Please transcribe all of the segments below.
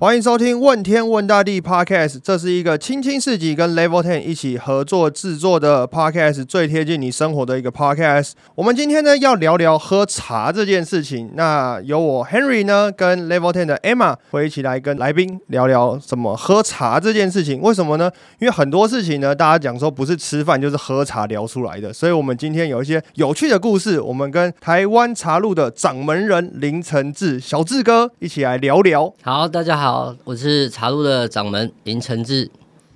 欢迎收听《问天问大地》Podcast，这是一个青青四级跟 Level Ten 一起合作制作的 Podcast，最贴近你生活的一个 Podcast。我们今天呢要聊聊喝茶这件事情。那由我 Henry 呢跟 Level Ten 的 Emma 会一起来跟来宾聊聊怎么喝茶这件事情。为什么呢？因为很多事情呢，大家讲说不是吃饭就是喝茶聊出来的，所以我们今天有一些有趣的故事，我们跟台湾茶路的掌门人林承志小志哥一起来聊聊。好，大家好。好，我是茶路的掌门林承志。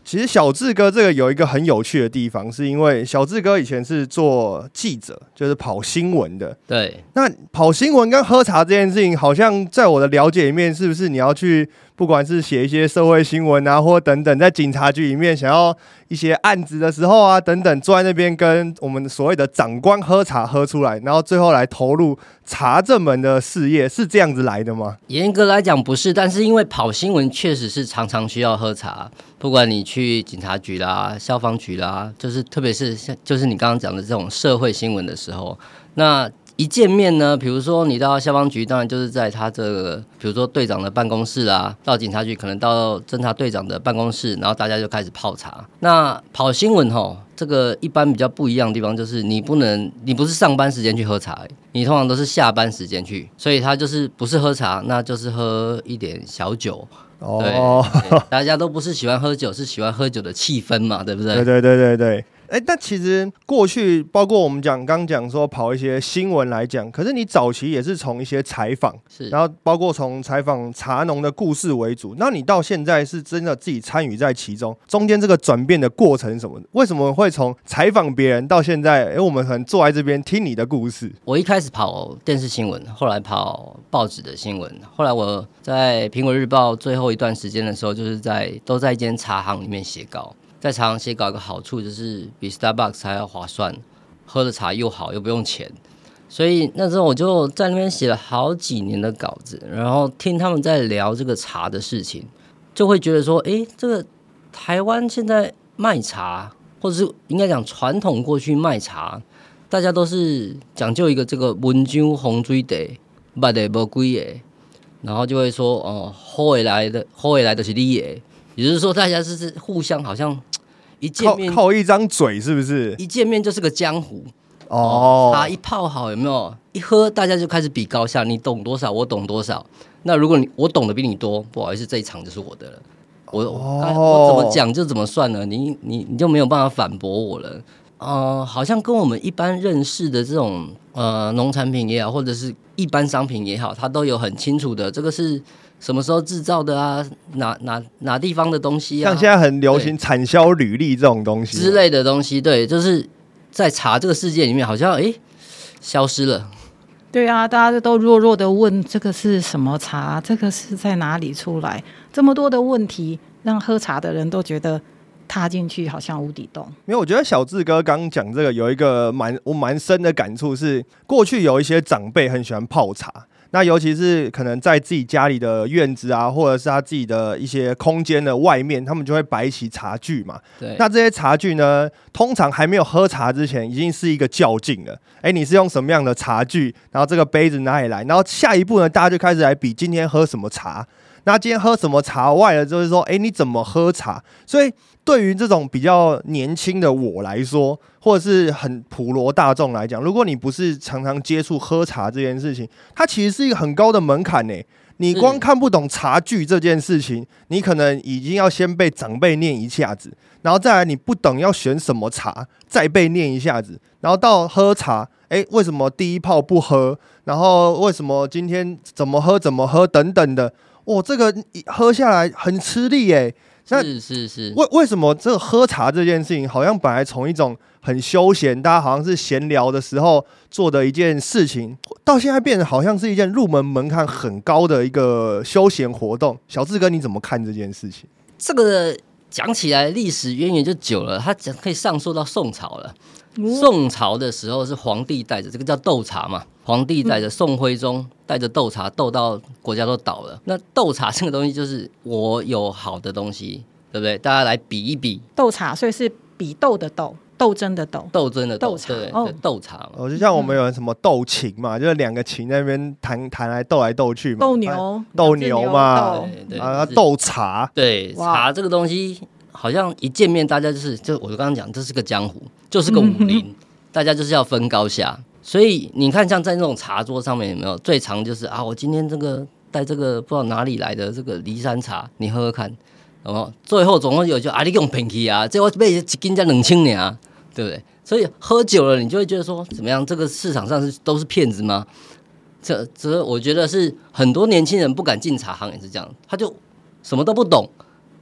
其实小志哥这个有一个很有趣的地方，是因为小志哥以前是做记者，就是跑新闻的。对，那跑新闻跟喝茶这件事情，好像在我的了解里面，是不是你要去？不管是写一些社会新闻啊，或等等，在警察局里面想要一些案子的时候啊，等等，坐在那边跟我们所谓的长官喝茶喝出来，然后最后来投入查证门的事业，是这样子来的吗？严格来讲不是，但是因为跑新闻确实是常常需要喝茶，不管你去警察局啦、消防局啦，就是特别是像就是你刚刚讲的这种社会新闻的时候，那。一见面呢，比如说你到消防局，当然就是在他这个，比如说队长的办公室啦；到警察局，可能到侦查队长的办公室，然后大家就开始泡茶。那跑新闻吼，这个一般比较不一样的地方就是，你不能，你不是上班时间去喝茶，你通常都是下班时间去，所以他就是不是喝茶，那就是喝一点小酒。哦，大家都不是喜欢喝酒，是喜欢喝酒的气氛嘛，对不对？对对对对对。哎，但其实过去包括我们讲刚讲说跑一些新闻来讲，可是你早期也是从一些采访，是，然后包括从采访茶农的故事为主。那你到现在是真的自己参与在其中，中间这个转变的过程什么？为什么会从采访别人到现在？哎，我们可能坐在这边听你的故事。我一开始跑电视新闻，后来跑报纸的新闻，后来我在苹果日报最后一段时间的时候，就是在都在一间茶行里面写稿。在茶行写稿一个好处就是比 Starbucks 还要划算，喝的茶又好又不用钱，所以那时候我就在那边写了好几年的稿子，然后听他们在聊这个茶的事情，就会觉得说，哎，这个台湾现在卖茶，或者是应该讲传统过去卖茶，大家都是讲究一个这个文酒红水的，卖的不贵的，然后就会说，哦，后尾来的后尾来的是你的，也就是说大家是互相好像。一见面靠一张嘴是不是？一见面就是个江湖哦。茶一泡好有没有？一喝大家就开始比高下，你懂多少，我懂多少。那如果你我懂得比你多，不好意思，这一场就是我的了。我我怎么讲就怎么算了，你你你就没有办法反驳我了。呃，好像跟我们一般认识的这种呃农产品也好，或者是一般商品也好，它都有很清楚的这个是。什么时候制造的啊？哪哪哪地方的东西啊？像现在很流行产销履历这种东西之类的东西，对，就是在茶这个世界里面，好像哎消失了。对啊，大家都弱弱的问这个是什么茶？这个是在哪里出来？这么多的问题，让喝茶的人都觉得踏进去好像无底洞。因为我觉得小志哥刚讲这个有一个蛮我蛮深的感触，是过去有一些长辈很喜欢泡茶。那尤其是可能在自己家里的院子啊，或者是他自己的一些空间的外面，他们就会摆起茶具嘛。对。那这些茶具呢，通常还没有喝茶之前，已经是一个较劲了。哎，你是用什么样的茶具？然后这个杯子哪里来？然后下一步呢，大家就开始来比今天喝什么茶。那今天喝什么茶外了，就是说，哎，你怎么喝茶？所以。对于这种比较年轻的我来说，或者是很普罗大众来讲，如果你不是常常接触喝茶这件事情，它其实是一个很高的门槛呢。你光看不懂茶具这件事情，你可能已经要先被长辈念一下子，然后再来你不懂要选什么茶，再被念一下子，然后到喝茶，哎，为什么第一泡不喝？然后为什么今天怎么喝怎么喝等等的，哇，这个喝下来很吃力哎。是是是，为为什么这个喝茶这件事情，好像本来从一种很休闲，大家好像是闲聊的时候做的一件事情，到现在变得好像是一件入门门槛很高的一个休闲活动。小志哥，你怎么看这件事情？这个讲起来历史渊源就久了，它讲可以上溯到宋朝了。宋朝的时候是皇帝带着这个叫斗茶嘛，皇帝带着宋徽宗带着斗茶斗到国家都倒了。那斗茶这个东西就是我有好的东西，对不对？大家来比一比斗茶，所以是比斗的斗，斗争的斗。斗争的斗茶对斗茶嘛。哦，就像我们有什么斗琴嘛，就是两个琴在那边弹弹来斗来斗去嘛，斗牛，斗牛嘛斗对对啊，是斗茶，对茶这个东西，好像一见面大家就是，就我刚刚讲，这是个江湖，就是个武林，大家就是要分高下。所以你看，像在那种茶桌上面有没有最常就是啊，我今天这个带这个不知道哪里来的这个骊山茶，你喝喝看。哦最后总共有就啊，你用便宜啊，这我卖一斤才两千年啊，对不对？所以喝酒了，你就会觉得说怎么样？这个市场上是都是骗子吗？这这，我觉得是很多年轻人不敢进茶行也是这样，他就什么都不懂，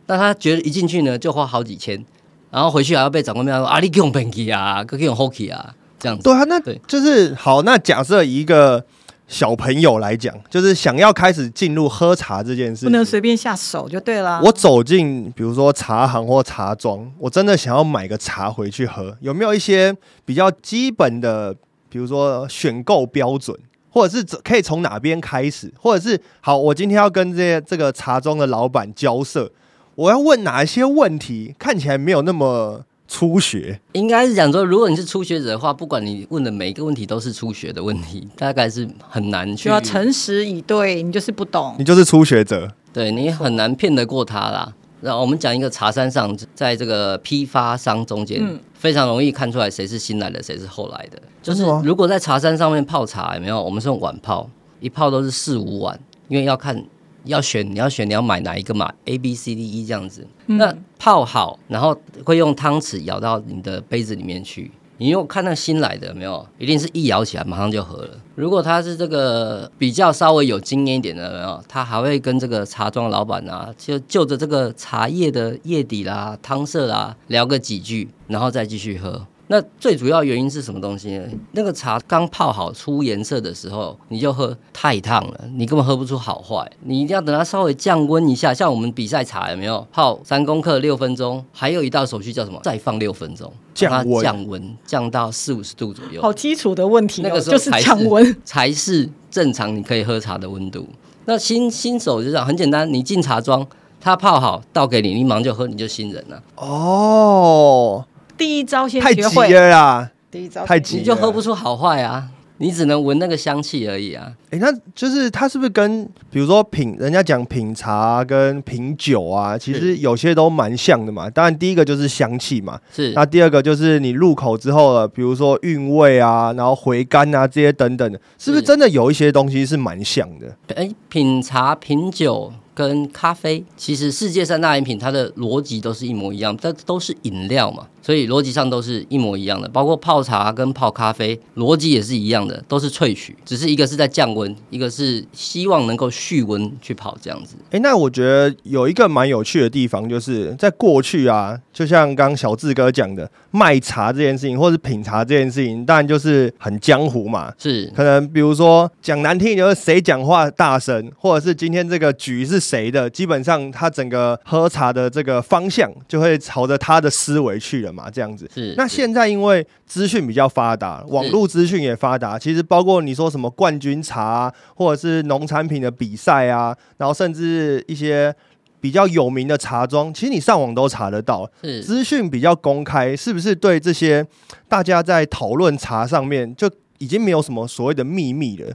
但他觉得一进去呢就花好几千，然后回去还要被长官骂说啊，你给用便宜啊，给用 hockey 啊，这样子。对啊，那对就是好。那假设一个小朋友来讲，就是想要开始进入喝茶这件事不能，随便下手就对了。我走进比如说茶行或茶庄，我真的想要买个茶回去喝，有没有一些比较基本的，比如说选购标准？或者是可以从哪边开始，或者是好，我今天要跟这些这个茶庄的老板交涉，我要问哪一些问题，看起来没有那么初学。应该是讲说，如果你是初学者的话，不管你问的每一个问题都是初学的问题，大概是很难去就要诚实以对，你就是不懂你。就是初学者，对你很难骗得过他啦。那我们讲一个茶山上，在这个批发商中间，嗯非常容易看出来谁是新来的，谁是后来的。就是如果在茶山上面泡茶，有没有？我们是用碗泡，一泡都是四五碗，因为要看要选，你要选你要买哪一个嘛，A B C D E 这样子。那泡好，然后会用汤匙舀到你的杯子里面去。你又看那新来的没有，一定是一舀起来马上就喝了。如果他是这个比较稍微有经验一点的，有没有，他还会跟这个茶庄老板啊，就就着这个茶叶的叶底啦、汤色啦聊个几句，然后再继续喝。那最主要原因是什么东西呢？那个茶刚泡好出颜色的时候，你就喝太烫了，你根本喝不出好坏。你一定要等它稍微降温一下，像我们比赛茶有没有泡三公克六分钟？还有一道手续叫什么？再放六分钟，降温降温降到四五十度左右。好基础的问题、哦，那个时候就是才降温。才是正常你可以喝茶的温度。那新新手就这样，很简单，你进茶庄，它泡好倒给你，你马上就喝，你就新人了，哦，第一招先太急会，了啦！第一招太急你就喝不出好坏啊，你只能闻那个香气而已啊。哎、那就是它是不是跟比如说品人家讲品茶、啊、跟品酒啊，其实有些都蛮像的嘛。当然，第一个就是香气嘛，是那第二个就是你入口之后了，比如说韵味啊，然后回甘啊这些等等的，是不是是真的有一些东西是蛮像的？哎，品茶、品酒跟咖啡，其实世界三大饮品它的逻辑都是一模一样，这都是饮料嘛，所以逻辑上都是一模一样的。包括泡茶跟泡咖啡，逻辑也是一样的，都是萃取，只是一个是在降温，一个是希望能够蓄温去泡这样子。哎、那我觉得有一个蛮有趣的地方，就是在过去啊，就像刚刚小志哥讲的，卖茶这件事情，或是品茶这件事情，当然就是很江湖嘛。是可能比如说讲难听一点，就是谁讲话大声，或者是今天这个局是谁的，基本上他整个喝茶的这个方向就会朝着他的思维去了嘛，这样子。是。是那现在因为资讯比较发达，网络资讯也发达，其实包括你说什么冠军茶、啊，或者是农产品的比赛啊，然后甚至一些比较有名的茶庄，其实你上网都查得到，是资讯比较公开，是不是对这些大家在讨论茶上面就已经没有什么所谓的秘密了？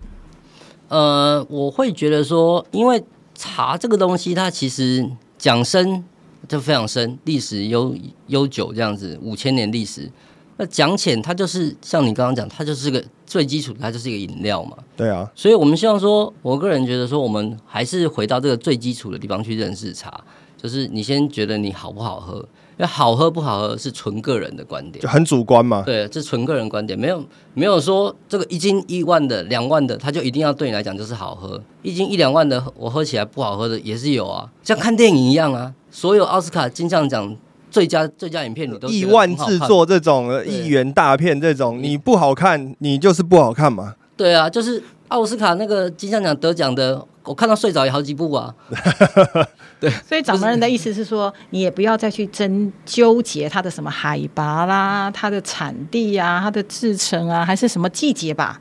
呃，我会觉得说，因为茶这个东西，它其实讲深就非常深，历史悠悠久这样子，五千年历史。那讲浅，它就是像你刚刚讲，它就是个最基础的，它就是一个饮料嘛。对啊，所以我们希望说，我个人觉得说，我们还是回到这个最基础的地方去认识茶，就是你先觉得你好不好喝，因为好喝不好喝是纯个人的观点就。很主观嘛。对，这纯个人观点，没有没有说这个一斤一万的、两万的，它就一定要对你来讲就是好喝。一斤一两万的，我喝起来不好喝的也是有啊，像看电影一样啊。所有奥斯卡金像奖最佳最佳影片，你都亿万制作这种亿元大片这种，你不好看，你就是不好看嘛。对啊，就是奥斯卡那个金像奖得奖的，我看到睡着也好几部啊。对所以掌门人的意思是说，你也不要再去争纠结它的什么海拔啦、它的产地啊、它的制成啊，还是什么季节吧？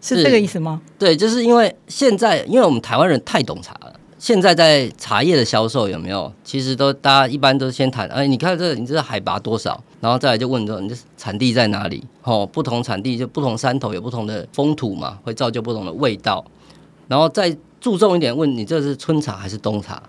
是是这个意思吗？对，就是因为现在，因为我们台湾人太懂茶了，现在在茶叶的销售有没有？其实都大家一般都先谈，哎，你看这，你这海拔多少？然后再来就问说，你这产地在哪里？哦，不同产地就不同山头有不同的风土嘛，会造就不同的味道。然后再注重一点，问你这是春茶还是冬茶？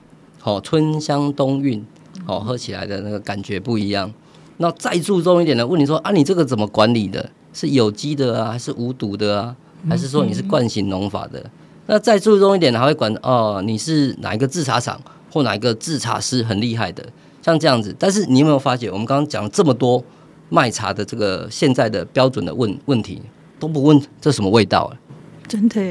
哦，春香冬韵，哦，喝起来的那个感觉不一样。那再注重一点的，问你说啊，你这个怎么管理的？是有机的啊，还是无毒的啊？还是说你是惯性农法的？那再注重一点，还会管哦，你是哪一个制茶厂或哪一个制茶师很厉害的，像这样子。但是你有没有发觉，我们刚刚讲了这么多卖茶的这个现在的标准的问问题，都不问这什么味道？啊真的，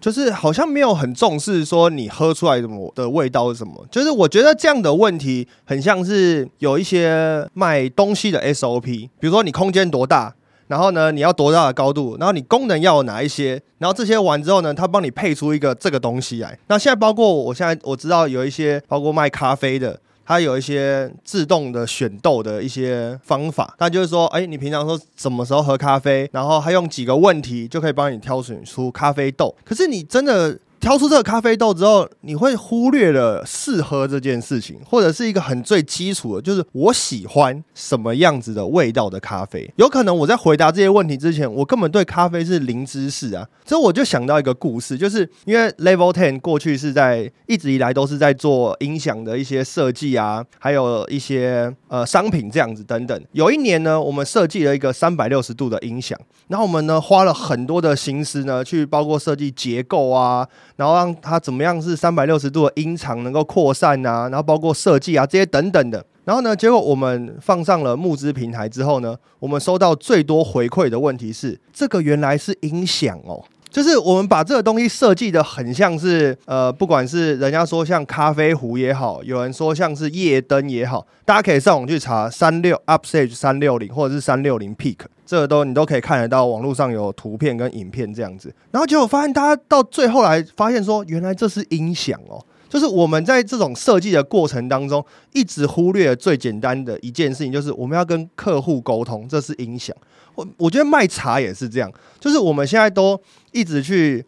就是好像没有很重视说你喝出来什么的味道是什么。就是我觉得这样的问题很像是有一些卖东西的 SOP，比如说你空间多大。然后呢，你要多大的高度？然后你功能要有哪一些？然后这些完之后呢，他帮你配出一个这个东西来。那现在包括我现在我知道有一些包括卖咖啡的，它有一些自动的选豆的一些方法。那就是说，哎，你平常说什么时候喝咖啡，然后他用几个问题就可以帮你挑选出咖啡豆。可是你真的。挑出这个咖啡豆之后，你会忽略了试喝这件事情，或者是一个很最基础的，就是我喜欢什么样子的味道的咖啡。有可能我在回答这些问题之前，我根本对咖啡是零知识啊。所以我就想到一个故事，就是因为 Level Ten 过去是在一直以来都是在做音响的一些设计啊，还有一些呃商品这样子等等。有一年呢，我们设计了一个三百六十度的音响，然后我们呢花了很多的心思呢，去包括设计结构啊。然后让它怎么样是三百六十度的音场能够扩散啊，然后包括设计啊这些等等的。然后呢，结果我们放上了募资平台之后呢，我们收到最多回馈的问题是：这个原来是音响哦。就是我们把这个东西设计的很像是，呃，不管是人家说像咖啡壶也好，有人说像是夜灯也好，大家可以上网去查三六 Upstage 三六零或者是三六零 Peak，这个都你都可以看得到，网络上有图片跟影片这样子。然后结果发现，大家到最后来发现说，原来这是音响哦。就是我们在这种设计的过程当中，一直忽略最简单的一件事情，就是我们要跟客户沟通，这是音响。我我觉得卖茶也是这样，就是我们现在都一直去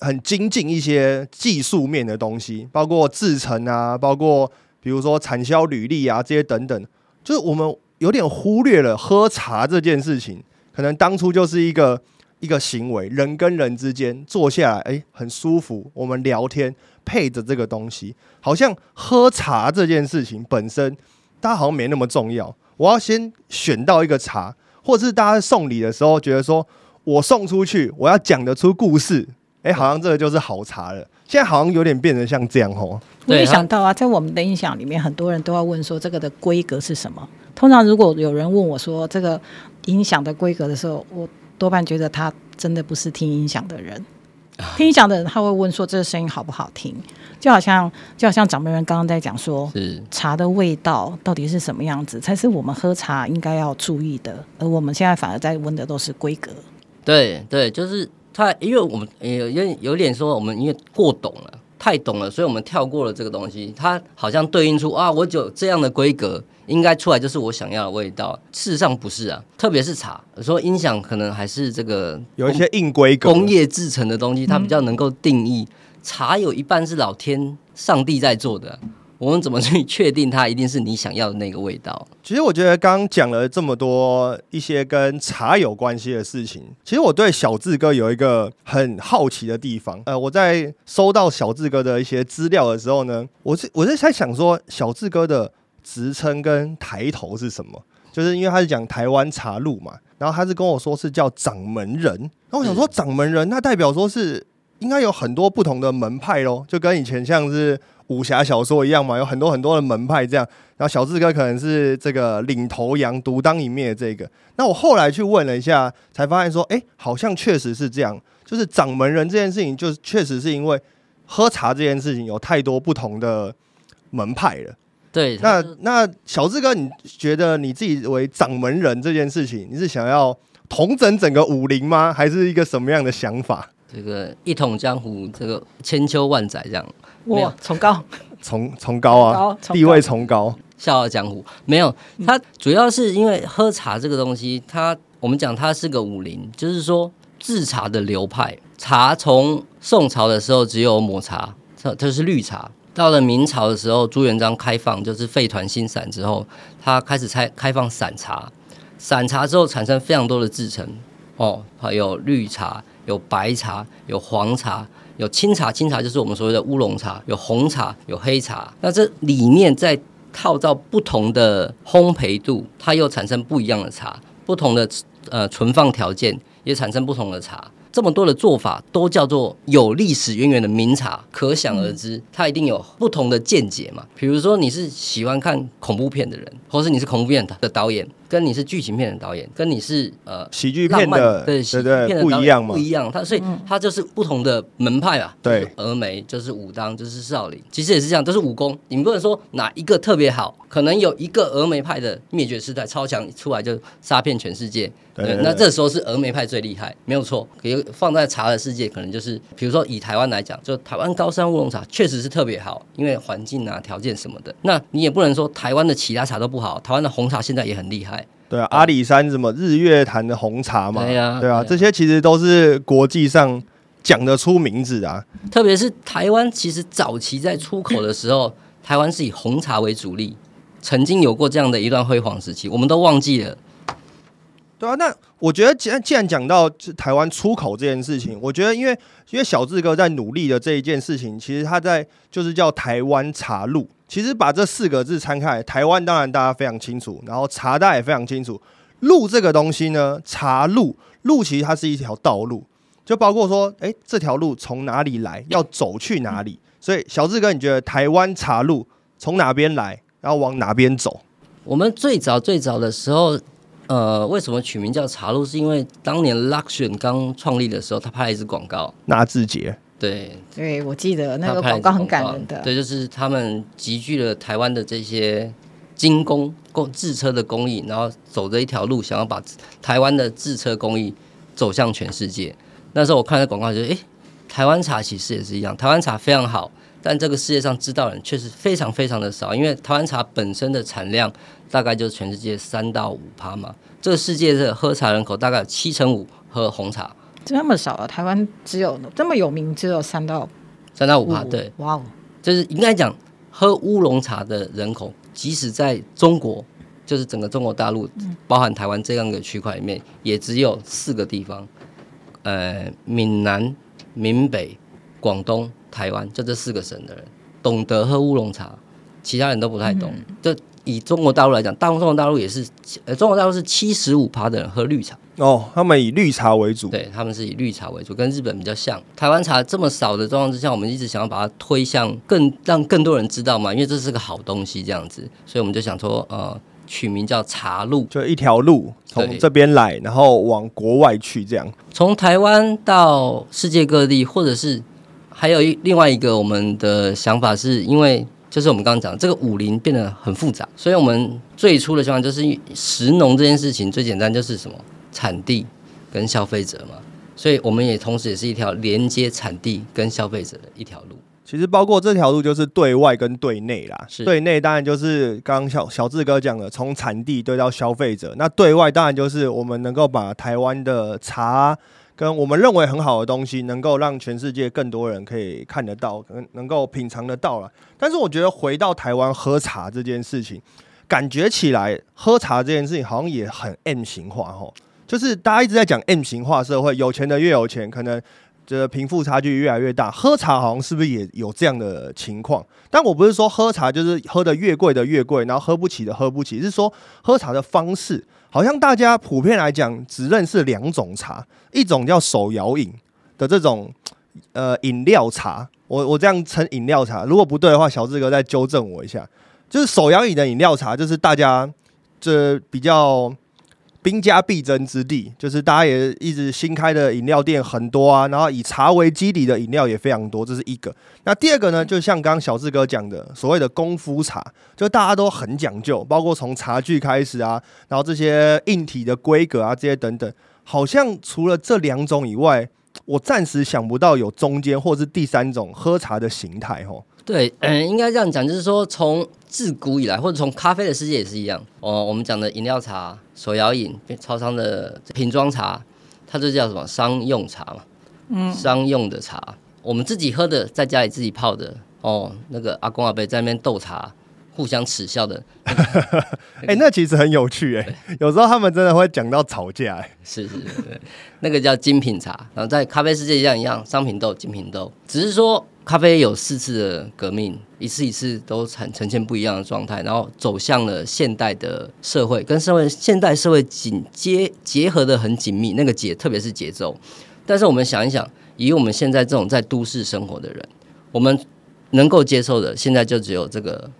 很精进一些技术面的东西，包括制成啊，包括比如说产销履历啊这些等等，就是我们有点忽略了喝茶这件事情，可能当初就是一个一个行为，人跟人之间坐下来，哎，很舒服，我们聊天。配着这个东西，好像喝茶这件事情本身，大家好像没那么重要。我要先选到一个茶，或者是大家送礼的时候，觉得说我送出去，我要讲得出故事，哎，好像这个就是好茶了。现在好像有点变成像这样哦。我也想到啊，在我们的印象里面，很多人都要问说这个的规格是什么。通常如果有人问我说这个音响的规格的时候，我多半觉得他真的不是听音响的人。听音响的人他会问说：“这个声音好不好听？”就好像就好像掌门人刚刚在讲说，茶的味道到底是什么样子，才是我们喝茶应该要注意的。而我们现在反而在问的都是规格。对对，就是他，因为我们有有有点说，我们因为过懂了，太懂了，所以我们跳过了这个东西。它好像对应出啊，我有这样的规格。应该出来就是我想要的味道，事实上不是啊，特别是茶，说音响可能还是这个有一些硬规格、工业制成的东西，它比较能够定义。茶有一半是老天、上帝在做的，我们怎么去确定它一定是你想要的那个味道？其实我觉得刚刚讲了这么多一些跟茶有关系的事情，其实我对小志哥有一个很好奇的地方。呃，我在收到小志哥的一些资料的时候呢，我是我是在想说小志哥的。职称跟抬头是什么？就是因为他是讲台湾茶路嘛，然后他是跟我说是叫掌门人，然后我想说掌门人，那代表说是应该有很多不同的门派喽，就跟以前像是武侠小说一样嘛，有很多很多的门派这样。然后小志哥可能是这个领头羊，独当一面的这个。那我后来去问了一下，才发现说，哎，好像确实是这样，就是掌门人这件事情，就是确实是因为喝茶这件事情有太多不同的门派了。对，那那小志哥，你觉得你自己为掌门人这件事情，你是想要统整整个武林吗？还是一个什么样的想法？这个一统江湖，这个千秋万载这样。哇，崇高，崇崇高啊，地位崇高，笑傲江湖。没有，它主要是因为喝茶这个东西，它我们讲它是个武林，就是说制茶的流派，茶从宋朝的时候只有抹茶。这这是绿茶。到了明朝的时候，朱元璋开放就是废团新散之后，他开始开开放散茶。散茶之后产生非常多的制成哦，还有绿茶、有白茶、有黄茶、有清茶。清茶就是我们所谓的乌龙茶，有红茶、有黑茶。那这里面再套到不同的烘焙度，它又产生不一样的茶。不同的呃存放条件也产生不同的茶。这么多的做法都叫做有历史渊源的名茶，可想而知，它一定有不同的见解嘛。比如说你是喜欢看恐怖片的人，或是你是恐怖片的导演，跟你是剧情片的导演，跟你是呃喜剧片的，对对对，不一样嘛，不一样。他所以他就是不同的门派啊。对，峨眉就是武当，就是少林，其实也是这样，都是武功。你不能说哪一个特别好，可能有一个峨眉派的灭绝师太超强，出来就杀遍全世界。对，那这时候是峨眉派最厉害，没有错。可以放在茶的世界，可能就是比如说以台湾来讲，就台湾高山乌龙茶确实是特别好，因为环境啊、条件什么的。那你也不能说台湾的其他茶都不好，台湾的红茶现在也很厉害。对啊，阿里山什么日月潭的红茶嘛，对啊，对啊，这些其实都是国际上讲得出名字啊。特别是台湾，其实早期在出口的时候，台湾是以红茶为主力，曾经有过这样的一段辉煌时期，我们都忘记了。对啊，那我觉得既然既然讲到台湾出口这件事情，我觉得因为因为小志哥在努力的这一件事情，其实他在就是叫台湾茶路。其实把这四个字拆开，台湾当然大家非常清楚，然后茶大家也非常清楚。路这个东西呢，茶路路其实它是一条道路，就包括说，哎，这条路从哪里来，要走去哪里。所以小志哥，你觉得台湾茶路从哪边来，然后往哪边走？我们最早最早的时候。呃，为什么取名叫茶路？是因为当年 Luxion 刚创立的时候，他拍了一支广告，纳智捷。对，对我记得那个广告很感人的。对，就是他们集聚了台湾的这些精工工制车的工艺，然后走着一条路，想要把台湾的制车工艺走向全世界。那时候我看那广告，觉得哎，台湾茶其实也是一样，台湾茶非常好。但这个世界上知道人确实非常非常的少，因为台湾茶本身的产量大概就是全世界三到五趴嘛。这个世界的喝茶人口大概七成五喝红茶，这么少啊？台湾只有这么有名，只有三到三到五趴。对，哇哦，就是应该讲喝乌龙茶的人口，即使在中国，就是整个中国大陆，包含台湾这样一个区块里面，也只有四个地方，呃，闽南、闽北、广东。台湾就这四个省的人懂得喝乌龙茶，其他人都不太懂。就以中国大陆来讲，大中国大陆也是，呃，中国大陆是七十五趴的人喝绿茶哦，他们以绿茶为主，对他们是以绿茶为主，跟日本比较像。台湾茶这么少的状况之下，我们一直想要把它推向更让更多人知道嘛，因为这是个好东西这样子，所以我们就想说，呃，取名叫茶路，就一条路从这边来，然后往国外去，这样从台湾到世界各地，或者是。还有一另外一个我们的想法，是因为就是我们刚刚讲这个武林变得很复杂，所以我们最初的想法就是石农这件事情最简单就是什么产地跟消费者嘛，所以我们也同时也是一条连接产地跟消费者的一条路。其实包括这条路就是对外跟对内啦，是对内当然就是刚刚小小志哥讲的，从产地对到消费者，那对外当然就是我们能够把台湾的茶。跟我们认为很好的东西，能够让全世界更多人可以看得到，能能够品尝得到了。但是我觉得回到台湾喝茶这件事情，感觉起来喝茶这件事情好像也很 M 型化吼，就是大家一直在讲 M 型化社会，有钱的越有钱，可能这贫富差距越来越大。喝茶好像是不是也有这样的情况？但我不是说喝茶就是喝的越贵的越贵，然后喝不起的喝不起，是说喝茶的方式。好像大家普遍来讲只认识两种茶，一种叫手摇饮的这种呃饮料茶，我我这样称饮料茶，如果不对的话，小志哥再纠正我一下。就是手摇饮的饮料茶，就是大家这比较。兵家必争之地，就是大家也一直新开的饮料店很多啊，然后以茶为基底的饮料也非常多，这是一个。那第二个呢，就像刚小志哥讲的，所谓的功夫茶，就大家都很讲究，包括从茶具开始啊，然后这些硬体的规格啊，这些等等，好像除了这两种以外，我暂时想不到有中间或是第三种喝茶的形态，吼。对，嗯，应该这样讲，就是说，从自古以来，或者从咖啡的世界也是一样。哦，我们讲的饮料茶、手摇饮、超商的瓶装茶，它就叫什么商用茶嘛？嗯，商用的茶。我们自己喝的，在家里自己泡的，哦，那个阿公阿伯在那边斗茶，互相耻笑的，哎、那其实很有趣哎、有时候他们真的会讲到吵架、哎是是是，那个叫精品茶。然后在咖啡世界一样一样，商品豆、精品豆，只是说咖啡有四次的革命，一次一次都呈呈现不一样的状态，然后走向了现代的社会，跟社会现代社会紧接结合的很紧密。那个节，特别是节奏。但是我们想一想，以我们现在这种在都市生活的人，我们能够接受的，现在就只有这个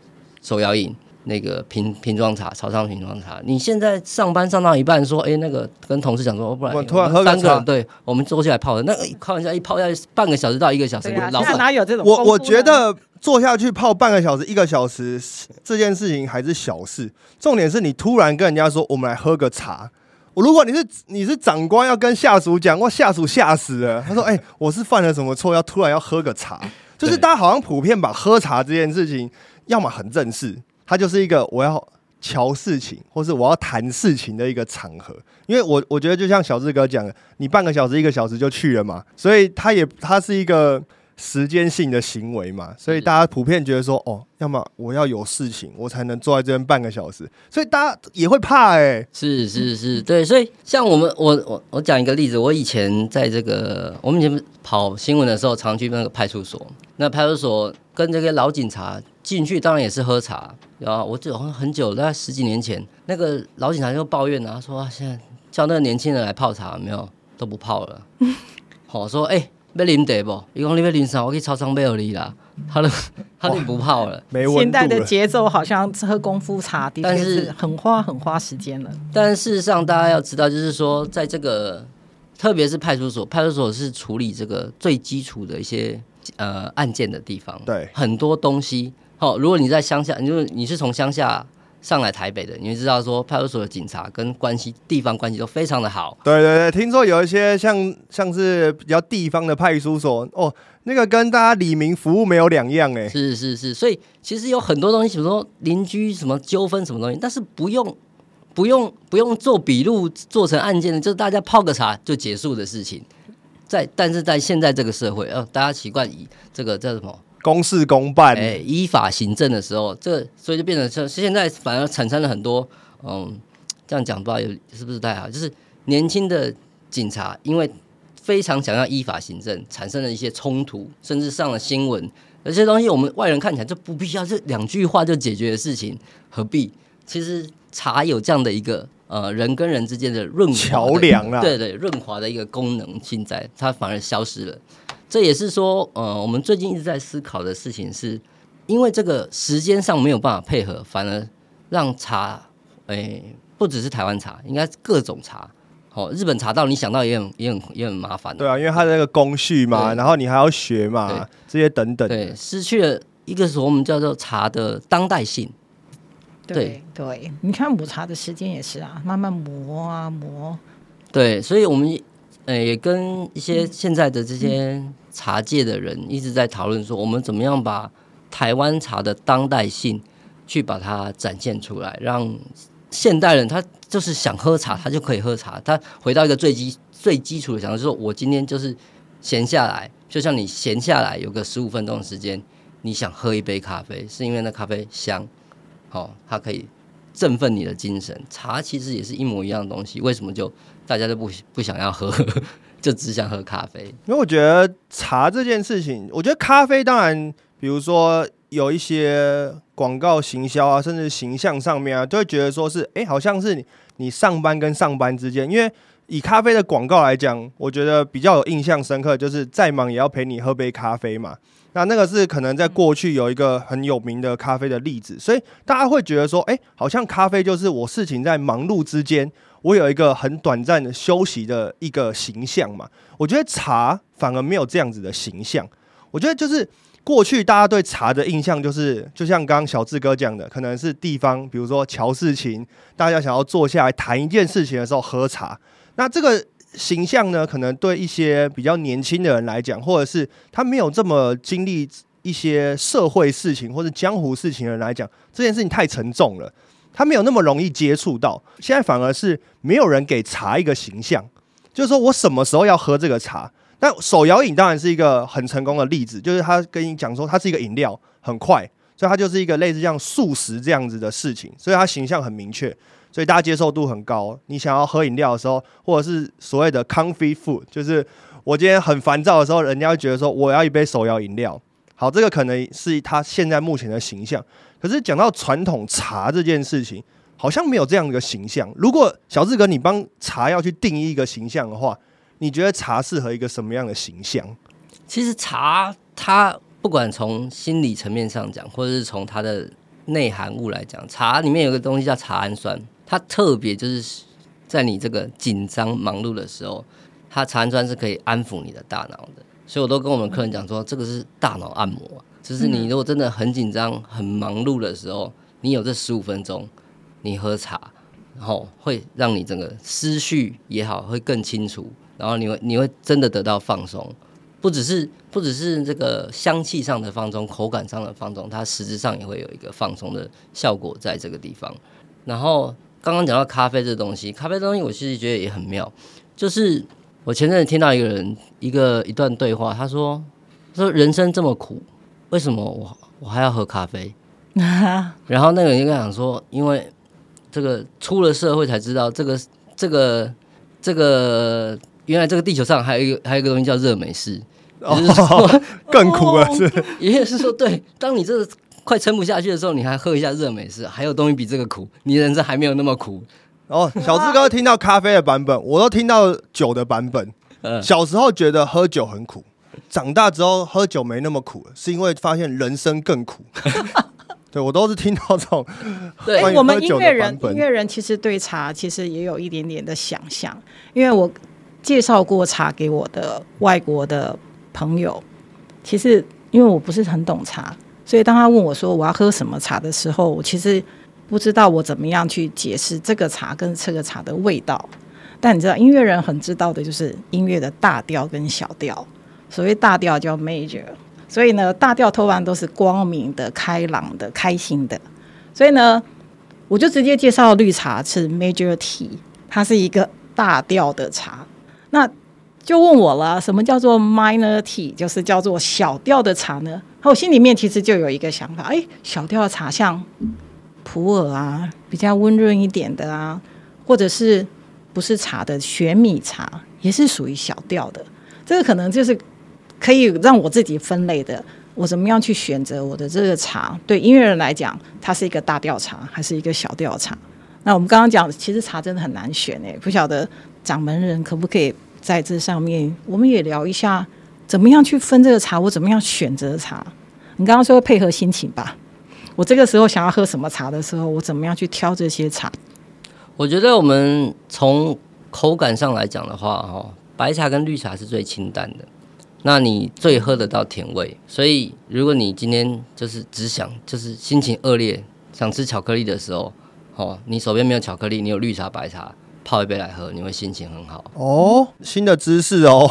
手摇饮。那个瓶瓶装茶，潮汕瓶装茶。你现在上班上到一半，说，哎、那个跟同事讲说，哦不然我突然喝个茶三个人，对，我们坐下来泡的，那个开玩笑，一泡要半个小时到一个小时，对啊，老板哪有这种我？我觉得坐下去泡半个小时、一个小时这件事情还是小事，重点是你突然跟人家说我们来喝个茶。我如果你是你是长官要跟下属讲，哇，下属吓死了。他说：“哎、我是犯了什么错，要突然要喝个茶？”就是大家好像普遍把喝茶这件事情，要么很正式，它就是一个我要瞧事情，或是我要谈事情的一个场合。因为我我觉得就像小志哥讲的，你半个小时、一个小时就去了嘛，所以它也它是一个时间性的行为嘛，所以大家普遍觉得说，哦，要么我要有事情，我才能坐在这边半个小时，所以大家也会怕哎、是是是，对，所以像我们，我我我讲一个例子，我以前在这个我们以前跑新闻的时候，常去那个派出所，那派出所跟这个老警察进去，当然也是喝茶。然后我记得好像很久，大概十几年前，那个老警察就抱怨啊，他说、啊、现在叫那个年轻人来泡茶，有没有都不泡了。好、说哎、要啉茶不？伊讲你要啉啥？我去超商买给你啦。他都他就不泡了。没温度现代的了。节奏好像喝功夫茶，的确但是是很花很花时间了。但事实上，大家要知道，就是说，在这个特别是派出所，派出所是处理这个最基础的一些呃案件的地方。对很多东西，好、如果你在乡下，你就你是从乡下上来台北的，你会知道说，派出所的警察跟关系地方关系都非常的好。对对对，听说有一些像像是比较地方的派出所，哦，那个跟大家李明服务没有两样哎。是是是，所以其实有很多东西，比如说邻居什么纠纷什么东西，但是不用不用不用做笔录做成案件的，就是大家泡个茶就结束的事情。在但是在现在这个社会，呃，大家习惯以这个叫什么？公事公办，哎，依法行政的时候，这所以就变成像现在反而产生了很多，嗯，这样讲不知道有是不是太好，就是年轻的警察因为非常想要依法行政，产生了一些冲突，甚至上了新闻。有些东西我们外人看起来就不必要，这两句话就解决的事情，何必？其实茶有这样的一个呃人跟人之间的润滑桥梁啊对对，润滑的一个功能现在，它反而消失了。这也是说，呃，我们最近一直在思考的事情是，因为这个时间上没有办法配合，反而让茶，诶、不只是台湾茶，应该是各种茶，哦，日本茶道你想到也很也很也很麻烦的，对啊，因为它的那个工序嘛，然后你还要学嘛对，这些等等。对，失去了一个是我们叫做茶的当代性，对对，你看抹茶的时间也是啊，慢慢磨啊磨。对，所以我们呃也跟一些现在的这些茶界的人一直在讨论说，我们怎么样把台湾茶的当代性去把它展现出来，让现代人他就是想喝茶，他就可以喝茶。他回到一个最基最基础的想法，就是说我今天就是闲下来，就像你闲下来有个十五分钟的时间，你想喝一杯咖啡，是因为那咖啡香，哦，它可以振奋你的精神。茶其实也是一模一样的东西，为什么就大家都不不想要喝，就只想喝咖啡？因为我觉得茶这件事情，我觉得咖啡当然，比如说有一些广告行销啊，甚至形象上面啊，都会觉得说是，哎、好像是你你上班跟上班之间，因为以咖啡的广告来讲，我觉得比较有印象深刻，就是再忙也要陪你喝杯咖啡嘛。那那个是可能在过去有一个很有名的咖啡的例子，所以大家会觉得说，哎、好像咖啡就是我事情在忙碌之间，我有一个很短暂的休息的一个形象嘛。我觉得茶反而没有这样子的形象。我觉得就是过去大家对茶的印象就是，就像刚刚小志哥讲的，可能是地方，比如说乔事情，大家想要坐下来谈一件事情的时候喝茶。那这个形象呢，可能对一些比较年轻的人来讲，或者是他没有这么经历一些社会事情或者江湖事情的人来讲，这件事情太沉重了，他没有那么容易接触到。现在反而是没有人给茶一个形象，就是说我什么时候要喝这个茶，但手摇饮当然是一个很成功的例子，就是他跟你讲说它是一个饮料，很快，所以它就是一个类似像素食这样子的事情，所以它形象很明确，所以大家接受度很高。你想要喝饮料的时候，或者是所谓的 comfy food，就是我今天很烦躁的时候，人家会觉得说我要一杯手摇饮料。好，这个可能是他现在目前的形象。可是讲到传统茶这件事情，好像没有这样一个形象。如果小志哥你帮茶要去定义一个形象的话，你觉得茶适合一个什么样的形象？其实茶它不管从心理层面上讲，或者是从它的内含物来讲，茶里面有个东西叫茶氨酸，它特别就是在你这个紧张忙碌的时候，它茶氨酸是可以安抚你的大脑的。所以我都跟我们客人讲说，这个是大脑按摩，就是你如果真的很紧张、很忙碌的时候，你有这十五分钟，你喝茶，然后会让你整个思绪也好会更清楚。然后你会你会真的得到放松，不只是不只是这个香气上的放松，口感上的放松，它实质上也会有一个放松的效果在这个地方。然后刚刚讲到咖啡这东西，咖啡东西我其实觉得也很妙，就是我前阵子听到一个人一个一段对话，他说说人生这么苦，为什么我我还要喝咖啡？然后那个人就跟他讲说，因为这个出了社会才知道，这个这个这个。原来这个地球上还有一个还有一个东西叫热美式，就是说更苦了，是？也就是说，对，当你这个快撑不下去的时候，你还喝一下热美式，还有东西比这个苦，你人生还没有那么苦。哦，小志哥听到咖啡的版本，我都听到酒的版本。小时候觉得喝酒很苦，长大之后喝酒没那么苦，是因为发现人生更苦。对我都是听到这种。对，我们音乐人，音乐人其实对茶其实也有一点点的想象，因为我。介绍过茶给我的外国的朋友，其实因为我不是很懂茶，所以当他问我说我要喝什么茶的时候，我其实不知道我怎么样去解释这个茶跟这个茶的味道。但你知道，音乐人很知道的就是音乐的大调跟小调。所谓大调叫 major，所以呢，大调通常都是光明的、开朗的、开心的。所以呢，我就直接介绍绿茶是 major tea，它是一个大调的茶。那就问我了，什么叫做 minor tea，就是叫做小调的茶呢？我心里面其实就有一个想法，哎，小调的茶像普洱啊，比较温润一点的啊，或者是不是茶的玄米茶，也是属于小调的。这个可能就是可以让我自己分类的，我怎么样去选择我的这个茶？对音乐人来讲，它是一个大调茶，还是一个小调茶？那我们刚刚讲，其实茶真的很难选诶，不晓得。掌门人可不可以在这上面，我们也聊一下，怎么样去分这个茶，我怎么样选择茶？你刚刚说配合心情吧，我这个时候想要喝什么茶的时候，我怎么样去挑这些茶？我觉得我们从口感上来讲的话，哈，白茶跟绿茶是最清淡的，那你最喝得到甜味。所以如果你今天就是只想，就是心情恶劣，想吃巧克力的时候，哦，你手边没有巧克力，你有绿茶、白茶。泡一杯来喝，你会心情很好哦。新的知识哦。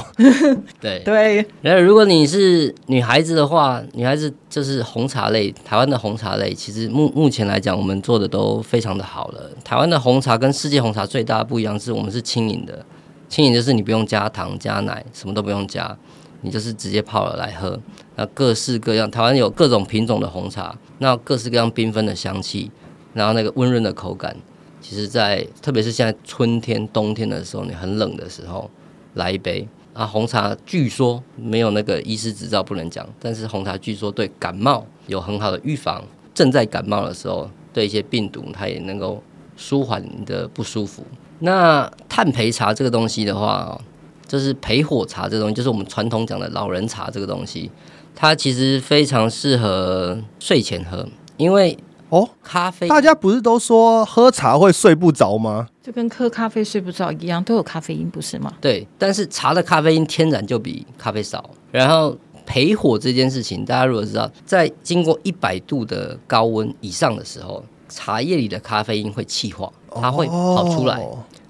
对 对。然后，如果你是女孩子的话，女孩子就是红茶类，台湾的红茶类，其实目目前来讲，我们做的都非常的好了。台湾的红茶跟世界红茶最大的不一样是我们是轻盈的，轻盈就是你不用加糖加奶，什么都不用加，你就是直接泡了来喝。那各式各样，台湾有各种品种的红茶，那各式各样缤纷的香气，然后那个温润的口感。其实，在特别是现在春天、冬天的时候，你很冷的时候，来一杯啊红茶，据说没有那个医师执照不能讲，但是红茶据说对感冒有很好的预防。正在感冒的时候，对一些病毒，它也能够舒缓你的不舒服。那炭焙茶这个东西的话，就是焙火茶这东西，就是我们传统讲的老人茶这个东西，它其实非常适合睡前喝，因为。哦，咖啡，大家不是都说喝茶会睡不着吗？就跟喝咖啡睡不着一样，都有咖啡因，不是吗？对，但是茶的咖啡因天然就比咖啡少。然后焙火这件事情，大家如果知道，在经过一百度的高温以上的时候，茶叶里的咖啡因会气化，它会跑出来，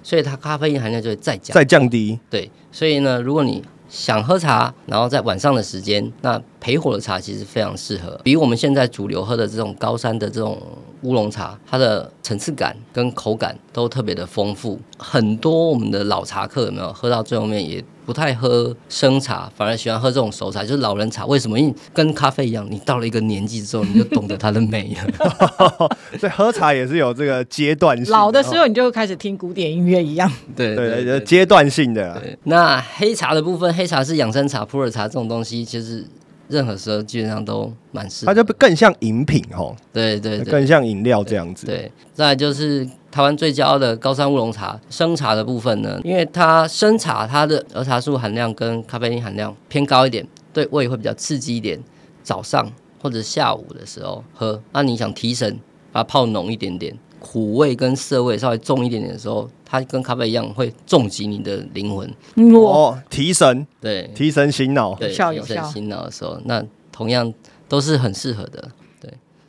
所以它咖啡因含量就会再降，再降低。对，所以呢，如果你想喝茶，然后在晚上的时间，那焙火的茶其实非常适合，比我们现在主流喝的这种高山的这种乌龙茶，它的层次感跟口感都特别的丰富。很多我们的老茶客有没有喝到最后面也不太喝生茶，反而喜欢喝这种熟茶，就是老人茶。为什么？因为跟咖啡一样，你到了一个年纪之后，你就懂得它的美了。所以喝茶也是有这个阶段性。老的时候你就开始听古典音乐一样。对对。阶段性的那黑茶的部分，黑茶是养生茶、普洱茶这种东西，其实任何时候基本上都蛮适合。它就更像饮品哦，对对对更像饮料这样子。对，再来就是台湾最骄傲的高山乌龙茶生茶的部分呢，因为它生茶它的儿茶素含量跟咖啡因含量偏高一点，对胃会比较刺激一点。早上或者下午的时候喝，那你想提神，把它泡浓一点点，苦味跟涩味稍微重一点点的时候，它跟咖啡一样会重击你的灵魂。我哦，提神，对提神醒脑。对，提神效有效醒脑的时候，那同样都是很适合的。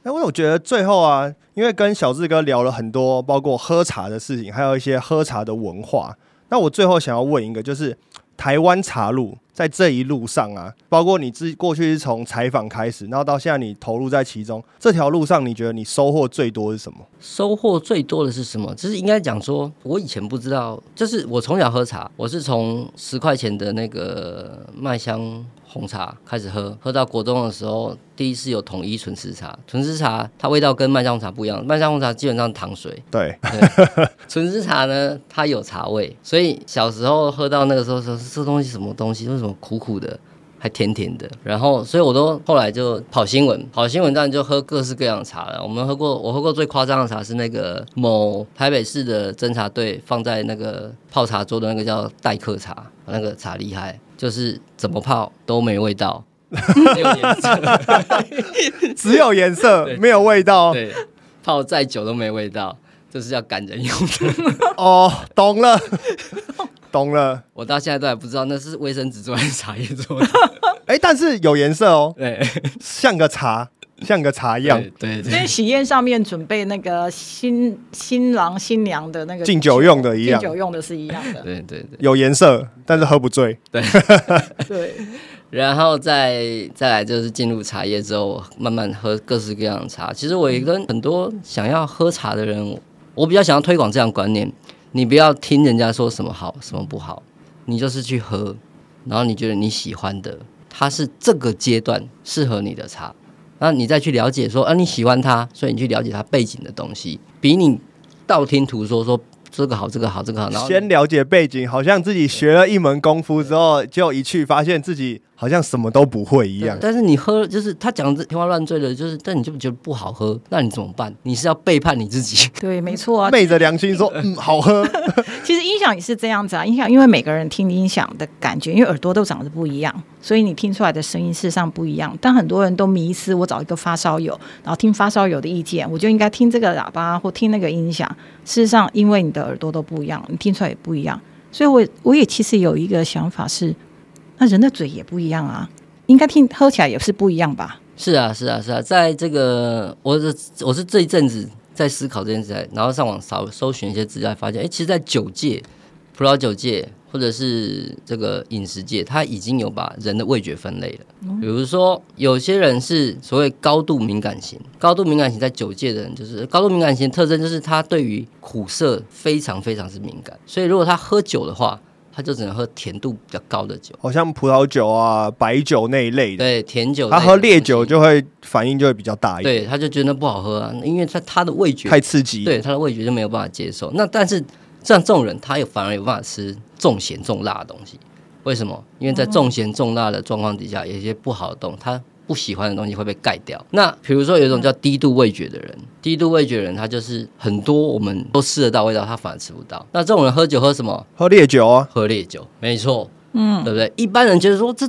那我觉得最后啊，因为跟小志哥聊了很多，包括喝茶的事情，还有一些喝茶的文化。那我最后想要问一个，就是台湾茶路在这一路上啊，包括你自过去是从采访开始，然后到现在你投入在其中，这条路上你觉得你收获最多是什么？收获最多的是什么？就是应该讲说，我以前不知道，就是我从小喝茶，我是从十块钱的那个麦香红茶开始喝，喝到国中的时候，第一次有统一纯吃茶。纯吃茶它味道跟麦香红茶不一样，麦香红茶基本上糖水，对，纯吃茶呢它有茶味，所以小时候喝到那个时候说这东西什么东西，为什么苦苦的？还甜甜的，然后所以我都后来就跑新闻，跑新闻当然就喝各式各样的茶了。我们喝过，我喝过最夸张的茶是那个某台北市的侦查队放在那个泡茶桌的那个叫代客茶，那个茶厉害，就是怎么泡都没味道，只有颜色，只有颜色没有味道。对，泡再久都没味道，这是要赶人用的。哦，懂了，懂了。我到现在都还不知道那是卫生纸做还是茶叶做的。哎、但是有颜色哦，对，像个茶，像个茶一样。对对对跟喜宴上面准备那个新新郎新娘的那个敬酒用的一样敬酒用的是一样的。对对对。有颜色，但是喝不醉。对，然后再再来就是进入茶叶之后，慢慢喝各式各样的茶。其实我也跟很多想要喝茶的人，我比较想要推广这样的观念：你不要听人家说什么好什么不好，你就是去喝，然后你觉得你喜欢的，它是这个阶段适合你的茶，然后你再去了解说，啊你喜欢它，所以你去了解它背景的东西，比你道听途说说这个好这个好这个好，然后先了解背景，好像自己学了一门功夫之后，就一去发现自己好像什么都不会一样。但是你喝就是他讲的天花乱坠的，就是但你就觉得不好喝，那你怎么办？你是要背叛你自己？对，没错啊。昧着良心说，嗯，好喝。其实音响也是这样子啊，音响因为每个人听音响的感觉，因为耳朵都长得不一样，所以你听出来的声音事实上不一样。但很多人都迷失，我找一个发烧友，然后听发烧友的意见，我就应该听这个喇叭或听那个音响。事实上，因为你的耳朵都不一样，你听出来也不一样。所以我我也其实有一个想法是，那人的嘴也不一样啊，应该听喝起来也是不一样吧？是啊，是啊，是啊，在这个我是我是这一阵子在思考这件事，然后上网搜搜寻一些资料，发现哎，其实，在酒界、葡萄酒界或者是这个饮食界，它已经有把人的味觉分类了。比如说，有些人是所谓高度敏感型，高度敏感型在酒界的人，就是高度敏感型特征就是他对于苦涩非常非常是敏感，所以如果他喝酒的话，他就只能喝甜度比较高的酒。好像葡萄酒啊、白酒那一类的，对甜酒他，喝烈酒就会反应就会比较大一点，对，他就觉得不好喝啊，因为他他的味觉太刺激。对他的味觉就没有办法接受。那但是像这种人，他有反而有办法吃重咸重辣的东西，为什么？因为在重咸重辣的状况底下，有一些不好的东西，他不喜欢的东西会被盖掉。那比如说有一种叫低度味觉的人，低度味觉的人，他就是很多我们都吃得到味道，他反而吃不到。那这种人喝酒喝什么？喝烈酒啊，喝烈酒，没错，嗯，对不对？一般人觉得说这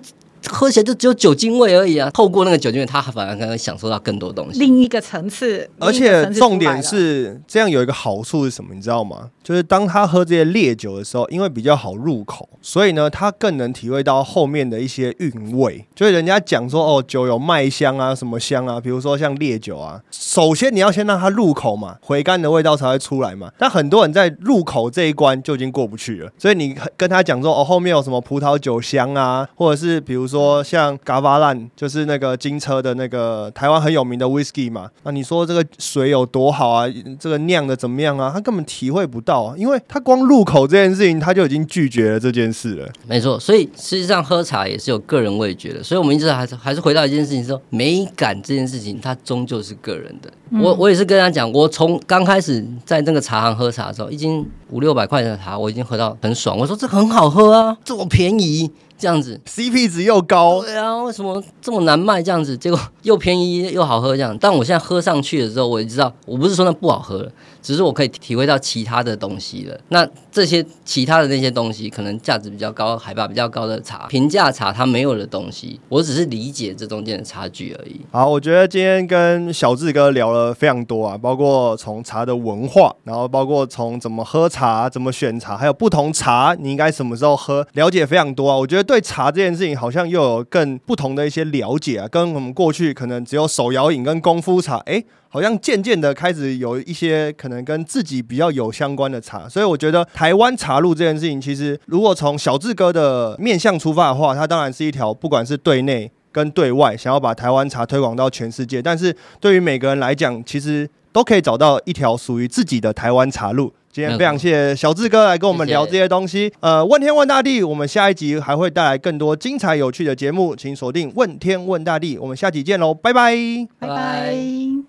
喝起来就只有酒精味而已啊，透过那个酒精味，他反而可能享受到更多东西。另一个层次，而且重点是这样有一个好处是什么？你知道吗？就是当他喝这些烈酒的时候，因为比较好入口，所以呢，他更能体会到后面的一些韵味。就是人家讲说哦，酒有麦香啊，什么香啊，比如说像烈酒啊，首先你要先让它入口嘛，回甘的味道才会出来嘛。但很多人在入口这一关就已经过不去了，所以你跟他讲说哦，后面有什么葡萄酒香啊，或者是比如说像嘎巴烂，就是那个金车的那个台湾很有名的 whisky 嘛。那你说这个水有多好啊？这个酿的怎么样啊？他根本体会不到啊，因为他光入口这件事情，他就已经拒绝了这件事了。没错，所以实际上喝茶也是有个人味觉的，所以我们一直还是还是回到一件事情，说美感这件事情，它终究是个人的。我我也是跟他讲，我从刚开始在那个茶行喝茶的时候，一斤五六百块钱的茶，我已经喝到很爽。我说这很好喝啊，这么便宜。这样子，CP 值又高。对啊，为什么这么难卖？这样子，结果又便宜又好喝，这样。但我现在喝上去的时候，我也知道，我不是说那不好喝了，只是我可以体会到其他的东西了。那这些其他的那些东西，可能价值比较高、海拔比较高的茶，平价茶它没有的东西，我只是理解这中间的差距而已。好，我觉得今天跟小志哥聊了非常多啊，包括从茶的文化，然后包括从怎么喝茶、怎么选茶，还有不同茶你应该什么时候喝，了解非常多啊。我觉得对茶这件事情。好像又有更不同的一些了解啊，跟我们过去可能只有手摇饮跟功夫茶，哎，好像渐渐的开始有一些可能跟自己比较有相关的茶，所以我觉得台湾茶路这件事情，其实如果从小志哥的面向出发的话，它当然是一条不管是对内跟对外想要把台湾茶推广到全世界，但是对于每个人来讲，其实都可以找到一条属于自己的台湾茶路。今天非常谢谢小志哥来跟我们聊这些东西。呃，问天问大地，我们下一集还会带来更多精彩有趣的节目，请锁定问天问大地。我们下集见喽，拜拜，拜拜。